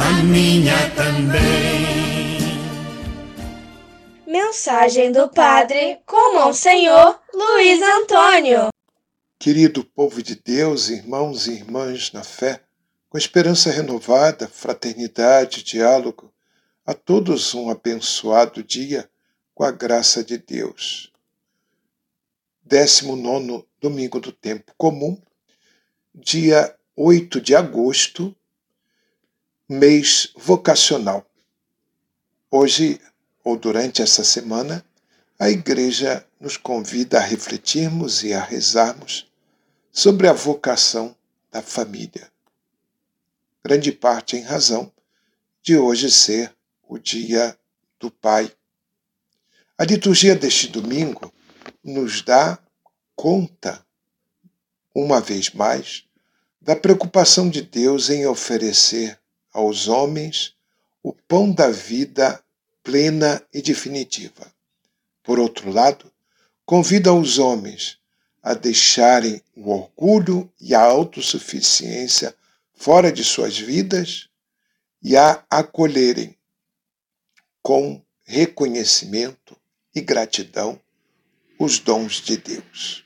a minha também. Mensagem do Padre com Monsenhor Luiz Antônio. Querido povo de Deus, irmãos e irmãs na fé, com esperança renovada, fraternidade, diálogo, a todos um abençoado dia com a graça de Deus. 19 Domingo do Tempo Comum, dia 8 de agosto mês vocacional. Hoje, ou durante essa semana, a Igreja nos convida a refletirmos e a rezarmos sobre a vocação da família. Grande parte em razão de hoje ser o Dia do Pai. A liturgia deste domingo nos dá conta, uma vez mais, da preocupação de Deus em oferecer aos homens o pão da vida plena e definitiva. Por outro lado, convida os homens a deixarem o orgulho e a autossuficiência fora de suas vidas e a acolherem com reconhecimento e gratidão os dons de Deus.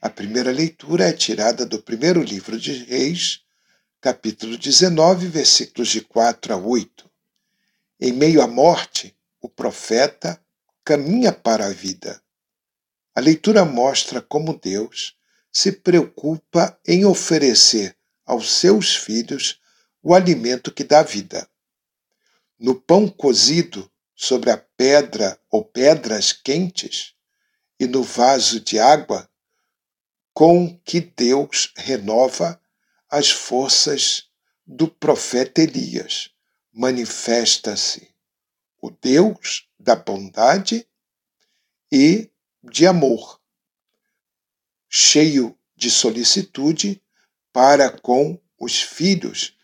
A primeira leitura é tirada do primeiro livro de Reis, capítulo 19, versículos de 4 a 8. Em meio à morte, o profeta caminha para a vida. A leitura mostra como Deus se preocupa em oferecer aos seus filhos o alimento que dá vida. No pão cozido sobre a pedra ou pedras quentes e no vaso de água com que Deus renova as forças do profeta Elias. Manifesta-se o Deus da bondade e de amor, cheio de solicitude para com os filhos,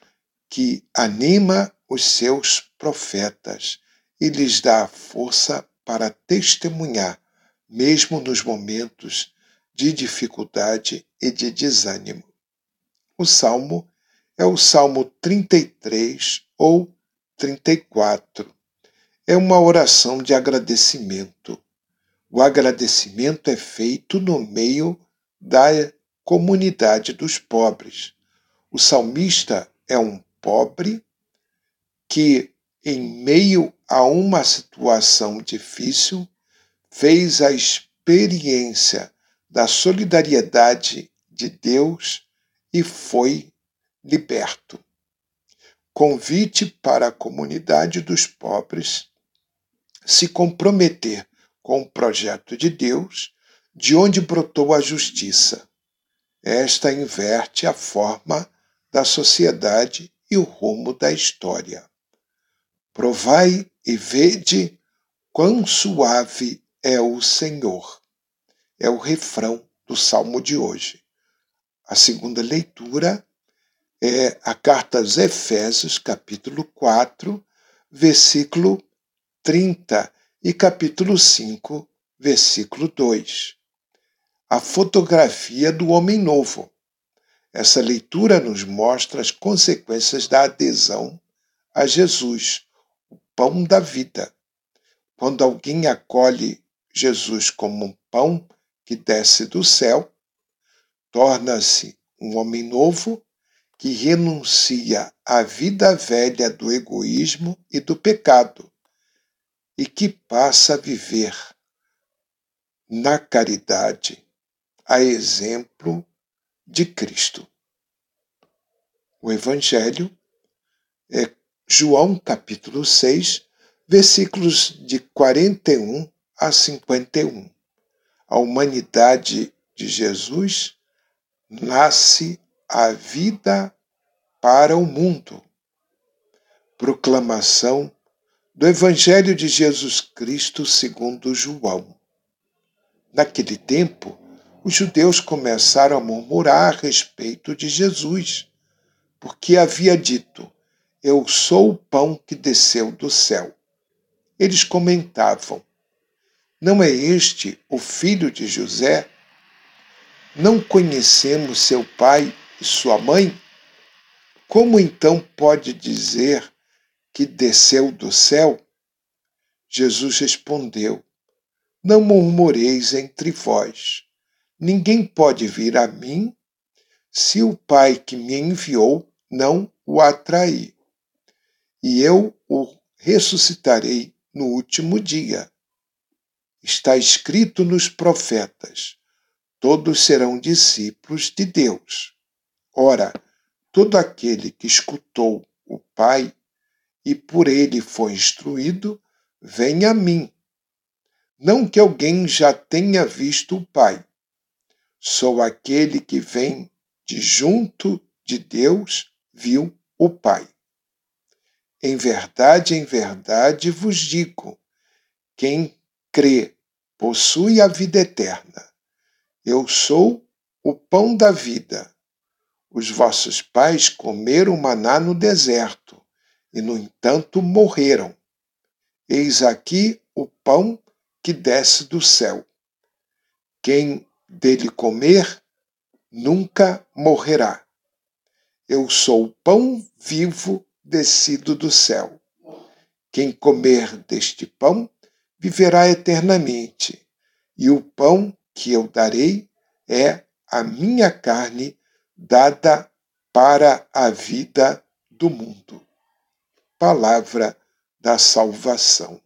que anima os seus profetas e lhes dá força para testemunhar, mesmo nos momentos de dificuldade e de desânimo. O salmo é o Salmo 33 ou 34. É uma oração de agradecimento. O agradecimento é feito no meio da comunidade dos pobres. O salmista é um pobre que, em meio a uma situação difícil, fez a experiência da solidariedade de Deus e foi liberto. Convite para a comunidade dos pobres se comprometer com o projeto de Deus, de onde brotou a justiça. Esta inverte a forma da sociedade e o rumo da história. Provai e vede quão suave é o Senhor. É o refrão do salmo de hoje. A segunda leitura é a carta aos Efésios, capítulo 4, versículo 30 e capítulo 5, versículo 2. A fotografia do homem novo. Essa leitura nos mostra as consequências da adesão a Jesus, o pão da vida. Quando alguém acolhe Jesus como um pão que desce do céu, torna-se um homem novo que renuncia à vida velha do egoísmo e do pecado e que passa a viver na caridade, a exemplo de Cristo. O Evangelho é João capítulo 6, versículos de 41 a 51. A humanidade de Jesus nasce a vida para o mundo. Proclamação do Evangelho de Jesus Cristo segundo João. Naquele tempo, os judeus começaram a murmurar a respeito de Jesus, porque havia dito: Eu sou o pão que desceu do céu. Eles comentavam: Não é este o filho de José? Não conhecemos seu pai e sua mãe? Como então pode dizer que desceu do céu? Jesus respondeu: Não murmureis entre vós. Ninguém pode vir a mim se o Pai que me enviou não o atrair. E eu o ressuscitarei no último dia. Está escrito nos profetas: todos serão discípulos de Deus. Ora, todo aquele que escutou o Pai e por ele foi instruído, vem a mim. Não que alguém já tenha visto o Pai. Sou aquele que vem de junto de Deus, viu o Pai. Em verdade, em verdade vos digo: quem crê possui a vida eterna. Eu sou o pão da vida. Os vossos pais comeram maná no deserto e, no entanto, morreram. Eis aqui o pão que desce do céu. Quem dele comer nunca morrerá. Eu sou o pão vivo descido do céu. Quem comer deste pão viverá eternamente, e o pão que eu darei é a minha carne dada para a vida do mundo palavra da salvação.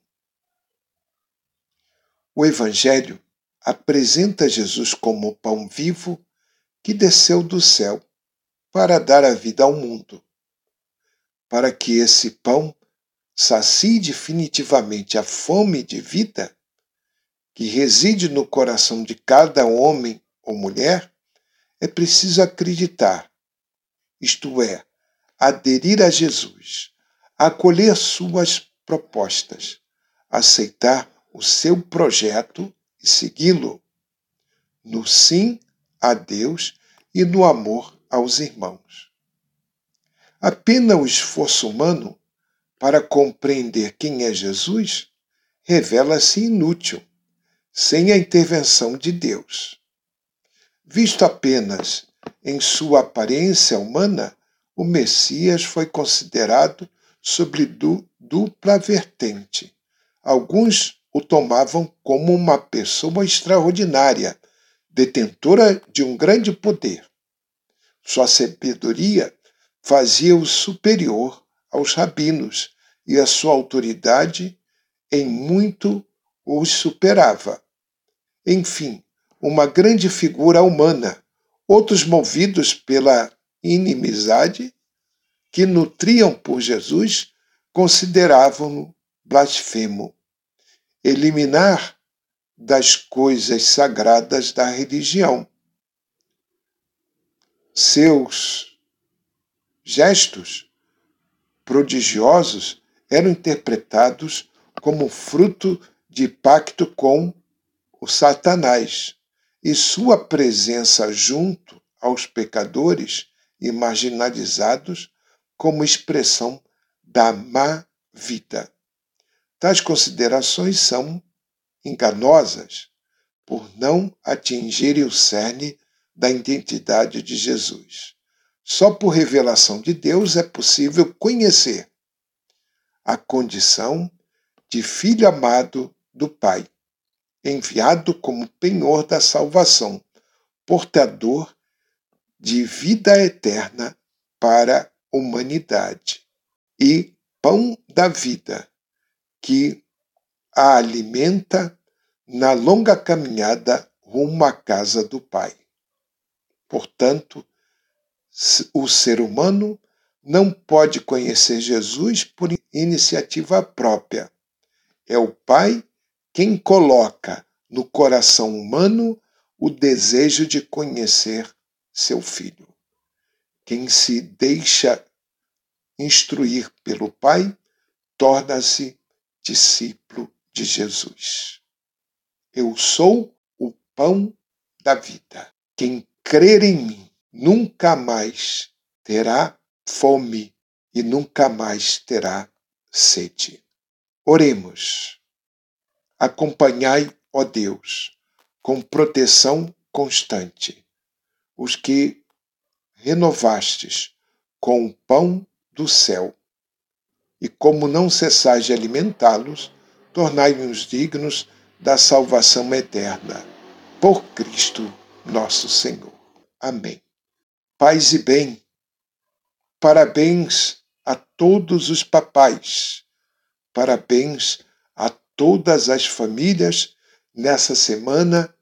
O Evangelho apresenta Jesus como o pão vivo que desceu do céu para dar a vida ao mundo. Para que esse pão sacie definitivamente a fome de vida que reside no coração de cada homem ou mulher, é preciso acreditar, isto é, aderir a Jesus acolher suas propostas, aceitar o seu projeto e segui-lo, no sim a Deus e no amor aos irmãos. Apenas o esforço humano para compreender quem é Jesus revela-se inútil, sem a intervenção de Deus. Visto apenas em sua aparência humana, o Messias foi considerado sobre du dupla vertente. Alguns o tomavam como uma pessoa extraordinária, detentora de um grande poder. Sua sabedoria fazia-o superior aos rabinos e a sua autoridade em muito os superava. Enfim, uma grande figura humana, outros movidos pela inimizade que nutriam por Jesus consideravam-no blasfemo. Eliminar das coisas sagradas da religião. Seus gestos prodigiosos eram interpretados como fruto de pacto com o Satanás, e sua presença junto aos pecadores e marginalizados como expressão da má vida. Tais considerações são enganosas por não atingirem o cerne da identidade de Jesus. Só por revelação de Deus é possível conhecer a condição de filho amado do Pai, enviado como penhor da salvação, portador de vida eterna para humanidade e pão da vida, que a alimenta na longa caminhada rumo à casa do Pai. Portanto, o ser humano não pode conhecer Jesus por iniciativa própria. É o Pai quem coloca no coração humano o desejo de conhecer seu filho. Quem se deixa instruir pelo Pai torna-se discípulo de Jesus. Eu sou o pão da vida. Quem crer em mim nunca mais terá fome e nunca mais terá sede. Oremos. Acompanhai, ó Deus, com proteção constante, os que renovastes com o pão do céu. E como não cessais de alimentá-los, tornai-nos dignos da salvação eterna. Por Cristo nosso Senhor. Amém. Paz e bem. Parabéns a todos os papais. Parabéns todas as famílias nessa Semana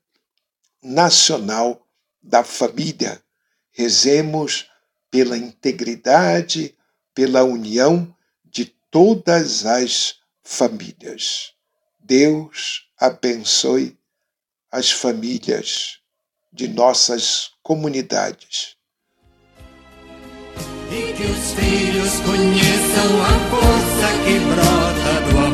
Nacional da Família. Rezemos pela integridade, pela união de todas as famílias. Deus abençoe as famílias de nossas comunidades. E que os filhos conheçam a força que brota do amor.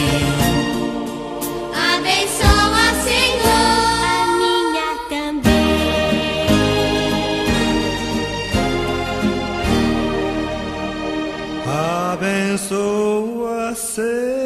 Abençoa, Senhor.